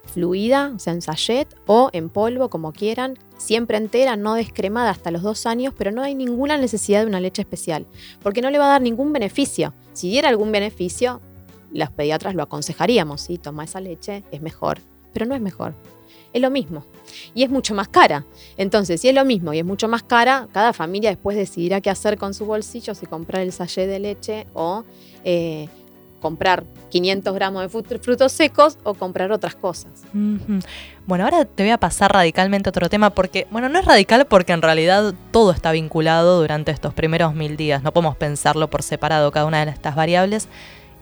fluida, o sea, en sachet o en polvo, como quieran, siempre entera, no descremada hasta los dos años, pero no hay ninguna necesidad de una leche especial, porque no le va a dar ningún beneficio. Si diera algún beneficio, los pediatras lo aconsejaríamos, sí, toma esa leche, es mejor, pero no es mejor. Es lo mismo. Y es mucho más cara. Entonces, si es lo mismo y es mucho más cara, cada familia después decidirá qué hacer con su bolsillo, si comprar el sachet de leche o eh, comprar 500 gramos de frut- frutos secos o comprar otras cosas. Bueno, ahora te voy a pasar radicalmente a otro tema porque, bueno, no es radical porque en realidad todo está vinculado durante estos primeros mil días. No podemos pensarlo por separado cada una de estas variables.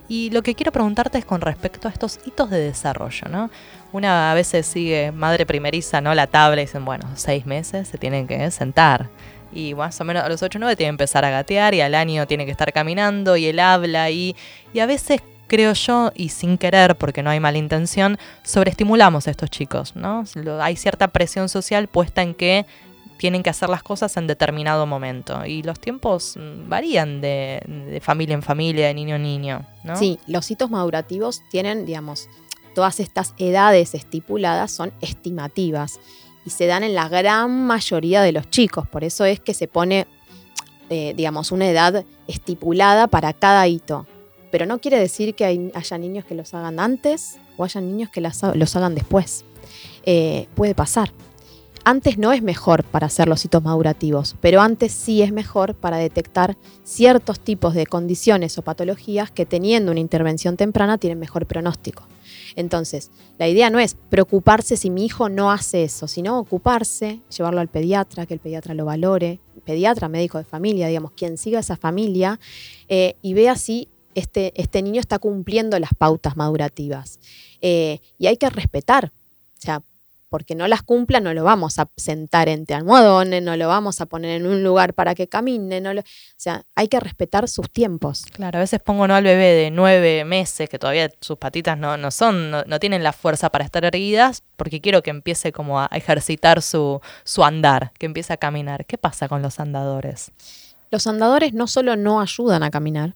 Y lo que quiero preguntarte es con respecto a estos hitos de desarrollo, ¿no? Una a veces sigue madre primeriza, ¿no? La tabla y dicen, bueno, seis meses se tienen que sentar. Y más o menos a los 8 o 9 tiene que empezar a gatear y al año tiene que estar caminando y él habla y, y a veces creo yo, y sin querer porque no hay mala intención, sobreestimulamos a estos chicos, ¿no? Hay cierta presión social puesta en que tienen que hacer las cosas en determinado momento. Y los tiempos mm, varían de, familia en familia, de niño en niño. Sí, los hitos madurativos tienen, digamos, todas estas edades estipuladas son estimativas y se dan en la gran mayoría de los chicos. Por eso es que se pone, eh, digamos, una edad estipulada para cada hito. Pero no quiere decir que hay- haya niños que los hagan antes o haya niños que los hagan después. Eh, puede pasar. Antes no es mejor para hacer los hitos madurativos, pero antes sí es mejor para detectar ciertos tipos de condiciones o patologías que teniendo una intervención temprana tienen mejor pronóstico. Entonces, la idea no es preocuparse si mi hijo no hace eso, sino ocuparse, llevarlo al pediatra, que el pediatra lo valore, pediatra, médico de familia, digamos, quien siga esa familia eh, y vea si este, este niño está cumpliendo las pautas madurativas. Eh, y hay que respetar, o sea, porque no las cumpla, no lo vamos a sentar entre almohadones, no lo vamos a poner en un lugar para que camine, no lo- o sea, hay que respetar sus tiempos. Claro, a veces pongo no al bebé de nueve meses, que todavía sus patitas no, no son, no, no tienen la fuerza para estar erguidas, porque quiero que empiece como a ejercitar su, su andar, que empiece a caminar. ¿Qué pasa con los andadores? Los andadores no solo no ayudan a caminar,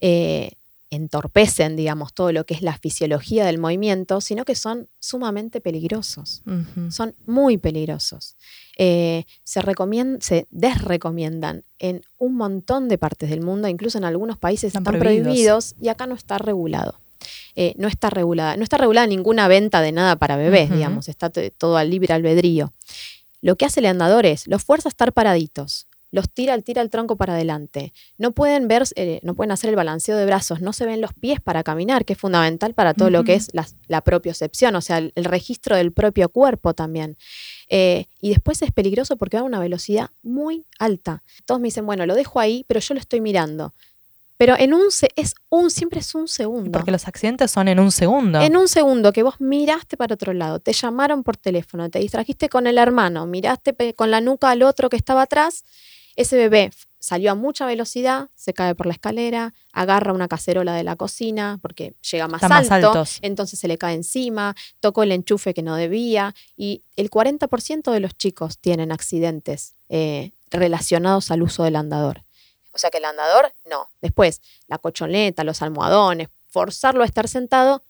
eh, entorpecen, digamos, todo lo que es la fisiología del movimiento, sino que son sumamente peligrosos. Son muy peligrosos. Eh, se, recomien- se desrecomiendan en un montón de partes del mundo, incluso en algunos países Están están, prohibidos. prohibidos. y acá no está regulado. Eh, no está regulada. No está regulada ninguna venta de nada para bebés, digamos, está todo al libre albedrío. Lo que hace el andador es, los fuerza a estar paraditos, los tira, tira el tronco para adelante. No pueden ver, eh, no pueden hacer el balanceo de brazos, no se ven los pies para caminar, que es fundamental para todo lo que es la, la propiocepción, o sea, el, el registro del propio cuerpo también. Eh, y después es peligroso porque va a una velocidad muy alta. Todos me dicen, bueno, lo dejo ahí, pero yo lo estoy mirando. Pero en un se- es un, siempre es un segundo. Porque los accidentes son en un segundo. En un segundo que vos miraste para otro lado, te llamaron por teléfono, te distrajiste con el hermano, miraste con la nuca al otro que estaba atrás, ese bebé salió a mucha velocidad, se cae por la escalera, agarra una cacerola de la cocina porque llega más, alto, entonces se le cae encima, tocó el enchufe que no debía y el 40% de los chicos tienen accidentes eh, relacionados al uso del andador. O sea que el andador, no. Después, la cochoneta, los almohadones, forzarlo a estar sentado,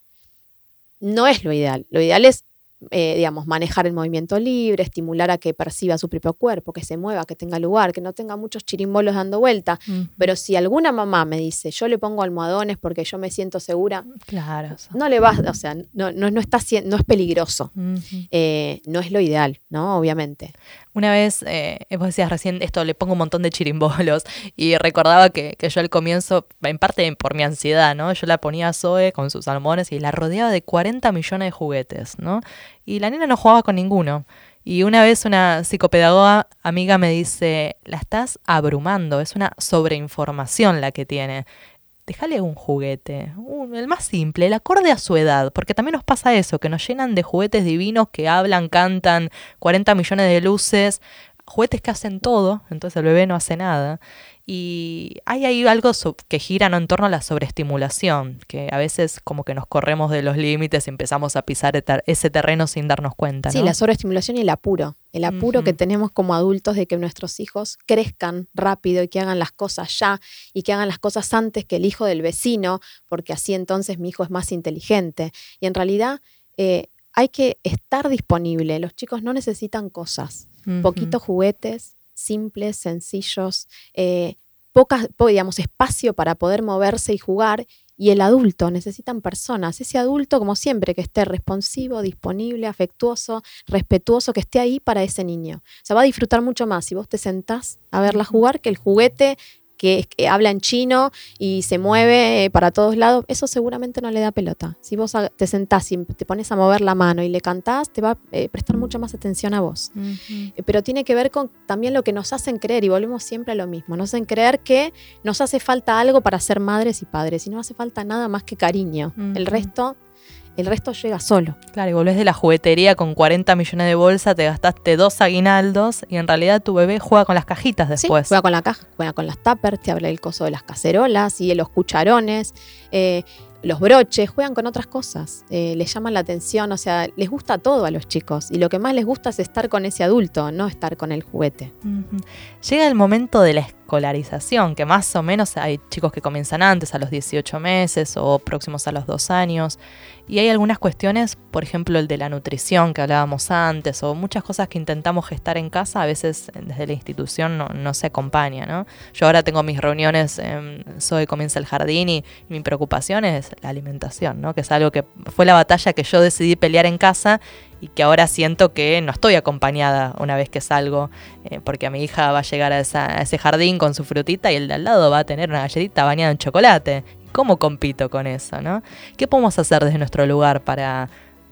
no es lo ideal. Lo ideal es, eh, digamos, manejar el movimiento libre, estimular a que perciba su propio cuerpo, que se mueva, que tenga lugar, que no tenga muchos chirimbolos dando vuelta. Pero si alguna mamá me dice, yo le pongo almohadones porque yo me siento segura, Claro. eso. no le va, o sea, no, no, no está, no es peligroso. Eh, no es lo ideal, ¿no? Obviamente. Una vez, eh, vos decías recién, esto le pongo un montón de chirimbolos y recordaba que, que yo al comienzo, en parte por mi ansiedad, ¿no? Yo la ponía a Zoe con sus almohadones y la rodeaba de 40 millones de juguetes, ¿no? Y la nena no jugaba con ninguno. Y una vez una psicopedagoga amiga me dice, la estás abrumando, es una sobreinformación la que tiene. Déjale un juguete, el más simple, el acorde a su edad, porque también nos pasa eso, que nos llenan de juguetes divinos que hablan, cantan, 40 millones de luces. juguetes que hacen todo, entonces el bebé no hace nada. Y hay ahí algo que gira en torno a la sobreestimulación, que a veces como que nos corremos de los límites y empezamos a pisar ese terreno sin darnos cuenta. Sí, la sobreestimulación y el apuro. El apuro que tenemos como adultos de que nuestros hijos crezcan rápido y que hagan las cosas ya y que hagan las cosas antes que el hijo del vecino, porque así entonces mi hijo es más inteligente. Y en realidad eh, hay que estar disponible. Los chicos no necesitan cosas, poquitos juguetes, simples, sencillos, eh, pocas, digamos, espacio para poder moverse y jugar. Y el adulto necesitan personas, ese adulto como siempre que esté responsivo, disponible, afectuoso, respetuoso, que esté ahí para ese niño. O sea, va a disfrutar mucho más si vos te sentás a verla jugar que el juguete que, habla en chino y se mueve eh, para todos lados, eso seguramente no le da pelota. Si vos te sentás y te pones a mover la mano y le cantás, te va a eh, prestar mucha más atención a vos. Eh, pero tiene que ver con también lo que nos hacen creer, y volvemos siempre a lo mismo, nos hacen creer que nos hace falta algo para ser madres y padres, y no hace falta nada más que cariño. El resto el resto llega solo. Claro, y volvés de la juguetería con 40 millones de bolsa, te gastaste dos aguinaldos y en realidad tu bebé juega con las cajitas después. juega con la caja, juega con las tuppers, te habla el coso de las cacerolas y de los cucharones. Eh, los broches, juegan con otras cosas, eh, les llaman la atención, o sea, les gusta todo a los chicos y lo que más les gusta es estar con ese adulto, no estar con el juguete. Llega el momento de la escolarización, que más o menos hay chicos que comienzan antes, a los 18 meses o próximos a los 2 años, y hay algunas cuestiones, por ejemplo, el de la nutrición que hablábamos antes, o muchas cosas que intentamos gestar en casa, a veces desde la institución no, se acompaña, ¿no? Yo ahora tengo mis reuniones, en Soy comienza el jardín y, mi preocupación es la alimentación, ¿no? Que es algo que fue la batalla que yo decidí pelear en casa y que ahora siento que no estoy acompañada una vez que salgo, eh, porque a mi hija va a llegar a, ese jardín con su frutita y el de al lado va a tener una galletita bañada en chocolate. ¿Cómo compito con eso? ¿no? ¿Qué podemos hacer desde nuestro lugar para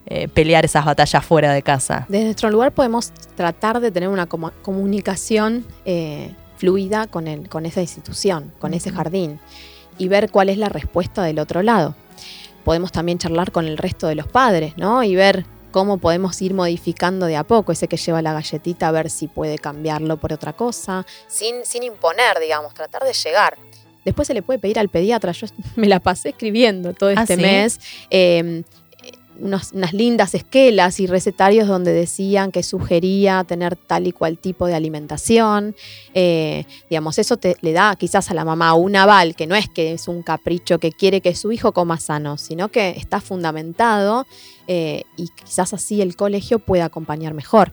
eh, pelear esas batallas fuera de casa? Desde nuestro lugar podemos tratar de tener una comunicación eh, fluida con, el, con esa institución, con ese jardín, y ver cuál es la respuesta del otro lado. Podemos también charlar con el resto de los padres, ¿no? Y ver cómo podemos ir modificando de a poco ese que lleva la galletita, a ver si puede cambiarlo por otra cosa, sin, sin imponer, digamos, tratar de llegar. Después se le puede pedir al pediatra. Yo me la pasé escribiendo todo ¿Ah, este mes. Em, unas lindas esquelas y recetarios donde decían que sugería tener tal y cual tipo de alimentación. Eh, digamos, eso te, le da quizás a la mamá un aval, que no es que es un capricho que quiere que su hijo coma sano, sino que está fundamentado eh, y quizás así el colegio pueda acompañar mejor.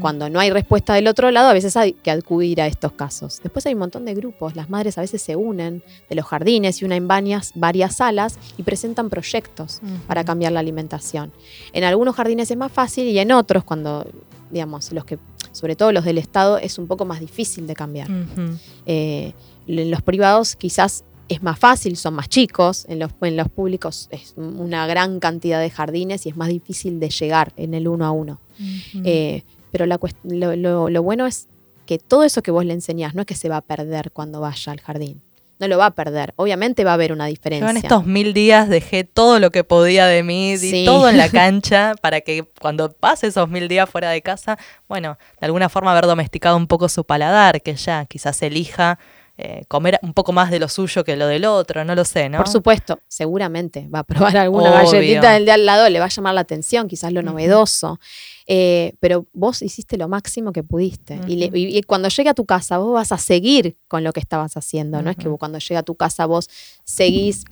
Cuando no hay respuesta del otro lado, a veces hay que acudir a estos casos. Después hay un montón de grupos. Las madres a veces se unen de los jardines y unen varias, varias salas y presentan proyectos para cambiar la alimentación. En algunos jardines es más fácil y en otros, cuando, digamos, los que, sobre todo los del Estado, es un poco más difícil de cambiar. Eh, en los privados quizás es más fácil, son más chicos, en los, en los públicos es una gran cantidad de jardines y es más difícil de llegar en el uno a uno. Eh, pero la, lo, lo, bueno es que todo eso que vos le enseñás no es que se va a perder cuando vaya al jardín. No lo va a perder. Obviamente va a haber una diferencia. Yo en estos mil días dejé todo lo que podía de mí, di todo en la cancha para que cuando pase esos mil días fuera de casa, bueno, de alguna forma haber domesticado un poco su paladar, que ya quizás elija eh, comer un poco más de lo suyo que lo del otro, no lo sé, ¿no? Por supuesto, seguramente va a probar alguna galletita del de al lado, le va a llamar la atención, quizás lo novedoso. Eh, pero vos hiciste lo máximo que pudiste. y, cuando llegue a tu casa, vos vas a seguir con lo que estabas haciendo. No es que cuando llegue a tu casa vos seguís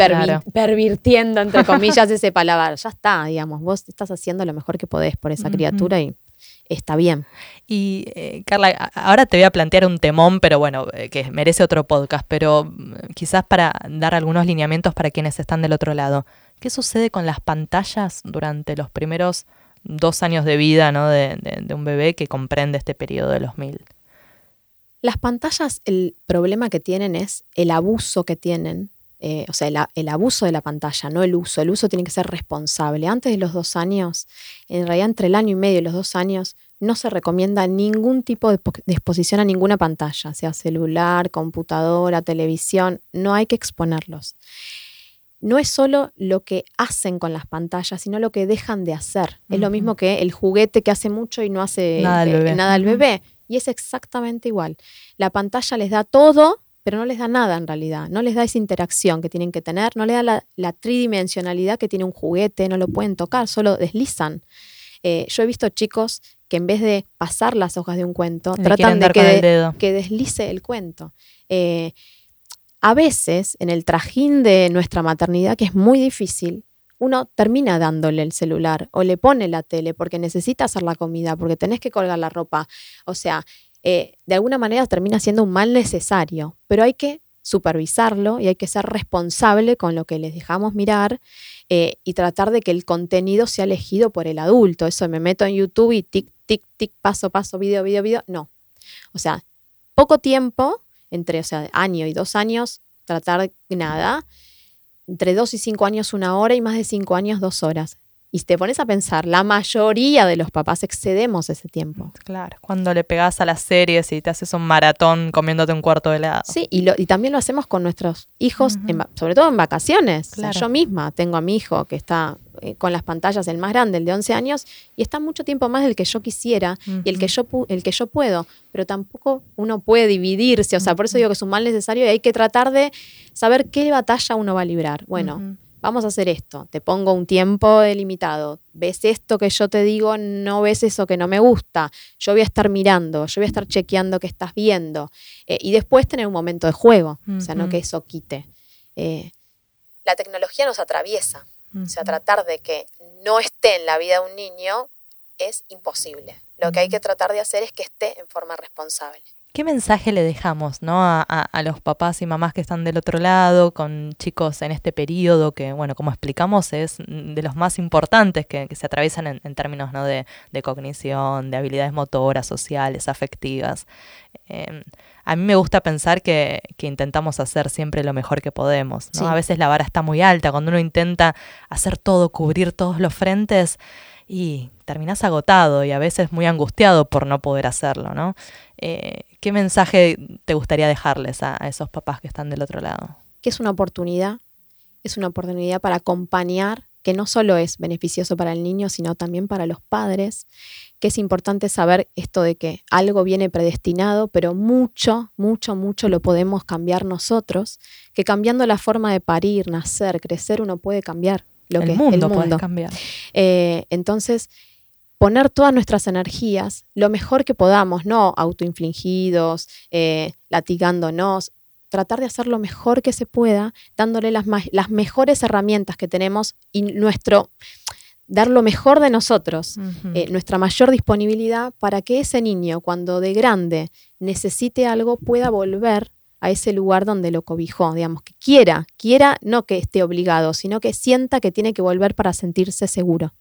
pervirtiendo, entre comillas, ese palabra. Ya está, digamos, vos estás haciendo lo mejor que podés por esa criatura y está bien. Y eh, Carla, ahora te voy a plantear un temón, pero bueno, eh, que merece otro podcast, pero mm, quizás para dar algunos lineamientos para quienes están del otro lado. ¿Qué sucede con las pantallas durante los primeros dos años de vida ¿no? de, un bebé que comprende este periodo de los mil? Las pantallas, el problema que tienen es el abuso que tienen eh, o sea, el, abuso de la pantalla, no el uso. El uso tiene que ser responsable. Antes de los dos años, en realidad entre el año y medio y los dos años, no se recomienda ningún tipo de, exposición a ninguna pantalla, sea celular, computadora, televisión, no hay que exponerlos. No es solo lo que hacen con las pantallas, sino lo que dejan de hacer. Es lo mismo que el juguete que hace mucho y no hace nada al bebé. Y es exactamente igual. La pantalla les da todo, pero no les da nada en realidad. No les da esa interacción que tienen que tener, no les da la, tridimensionalidad que tiene un juguete, no lo pueden tocar, solo deslizan. Eh, yo he visto chicos que en vez de pasar las hojas de un cuento, tratan de que, deslice el cuento. Eh, a veces, en el trajín de nuestra maternidad, que es muy difícil, uno termina dándole el celular o le pone la tele porque necesita hacer la comida, porque tenés que colgar la ropa. O sea, eh, de alguna manera termina siendo un mal necesario, pero hay que supervisarlo y hay que ser responsable con lo que les dejamos mirar eh, y tratar de que el contenido sea elegido por el adulto. Eso me meto en YouTube y tic, tic, tic, paso, paso, video, video, video. No. O sea, poco tiempo, entre o sea, año y dos años, tratar nada entre dos y cinco años una hora y más de cinco años dos horas. Y te pones a pensar, la mayoría de los papás excedemos ese tiempo. Claro, cuando le pegas a las series y te haces un maratón comiéndote un cuarto de helado. Sí, y, y también lo hacemos con nuestros hijos, sobre todo en vacaciones. yo misma tengo a mi hijo que está eh, con las pantallas, el más grande, el de 11 años, y está mucho tiempo más del que yo quisiera y el que yo, el que yo puedo, pero tampoco uno puede dividirse, o sea, por eso digo que es un mal necesario y hay que tratar de saber qué batalla uno va a librar. Bueno vamos a hacer esto, te pongo un tiempo delimitado, ves esto que yo te digo, no ves eso que no me gusta, yo voy a estar mirando, yo voy a estar chequeando qué estás viendo eh, y después tener un momento de juego, o sea, no que eso quite. Eh, la tecnología nos atraviesa, o sea, tratar de que no esté en la vida de un niño es imposible. Lo que hay que tratar de hacer es que esté en forma responsable. ¿Qué mensaje le dejamos ¿no? A, los papás y mamás que están del otro lado, con chicos en este periodo que, bueno, como explicamos, es de los más importantes que, se atraviesan en, términos ¿no? de, cognición, de habilidades motoras, sociales, afectivas? Em, a mí me gusta pensar que, intentamos hacer siempre lo mejor que podemos. ¿no? A veces la vara está muy alta, cuando uno intenta hacer todo, cubrir todos los frentes y terminás agotado y a veces muy angustiado por no poder hacerlo, ¿no? Eh, ¿Qué mensaje te gustaría dejarles a, esos papás que están del otro lado? Que es una oportunidad, es una oportunidad para acompañar, que no solo es beneficioso para el niño, sino también para los padres, que es importante saber esto de que algo viene predestinado, pero mucho, mucho, mucho lo podemos cambiar nosotros, que cambiando la forma de parir, nacer, crecer, uno puede cambiar lo el que mundo el mundo. cambiar. Eh, entonces, poner todas nuestras energías lo mejor que podamos, no autoinfligidos, eh, latigándonos, tratar de hacer lo mejor que se pueda, dándole las, las mejores herramientas que tenemos y nuestro dar lo mejor de nosotros, eh, nuestra mayor disponibilidad para que ese niño, cuando de grande necesite algo, pueda volver a ese lugar donde lo cobijó, digamos, que quiera, quiera, no que esté obligado, sino que sienta que tiene que volver para sentirse seguro.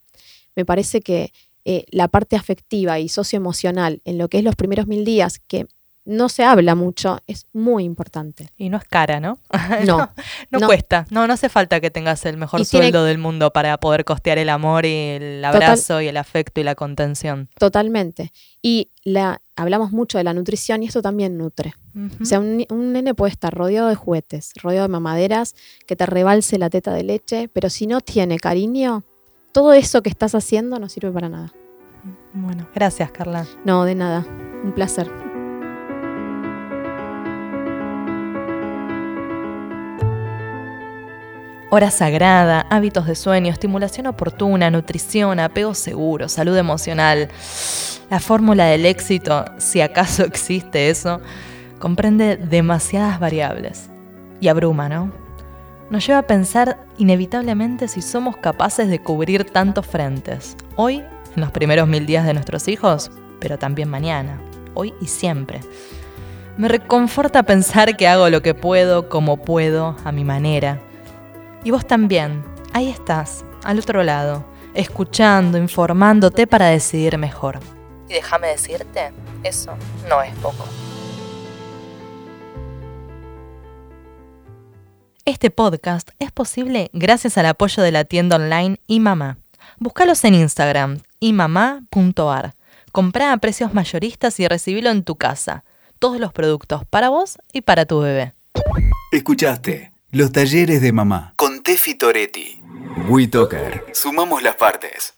Me parece que eh, la parte afectiva y socioemocional en lo que es los primeros mil días, que no se habla mucho, es muy importante. Y no es cara, ¿no? No, no, cuesta. No, no hace falta que tengas el mejor sueldo del mundo para poder costear el amor y el abrazo y el afecto y la contención. Totalmente. Y la, hablamos mucho de la nutrición y eso también nutre. O sea, un, un, nene puede estar rodeado de juguetes, rodeado de mamaderas, que te rebalse la teta de leche, pero si no tiene cariño, todo eso que estás haciendo no sirve para nada. Bueno, gracias Carla. No, de nada. Un placer. Hora sagrada, hábitos de sueño, estimulación oportuna, nutrición, apego seguro, salud emocional. La fórmula del éxito, si acaso existe eso, comprende demasiadas variables. Y abruma, ¿no? nos lleva a pensar inevitablemente si somos capaces de cubrir tantos frentes, hoy, en los primeros mil días de nuestros hijos, pero también mañana, hoy y siempre. Me reconforta pensar que hago lo que puedo, como puedo, a mi manera. Y vos también, ahí estás, al otro lado, escuchando, informándote para decidir mejor. Y déjame decirte, eso no es poco. Este podcast es posible gracias al apoyo de la tienda online iMamá. Búscalos en Instagram, imamá.ar. Comprá a precios mayoristas y recibilo en tu casa. Todos los productos para vos y para tu bebé. Escuchaste Los Talleres de Mamá con Tefi Toretti. WeToker. Sumamos las partes.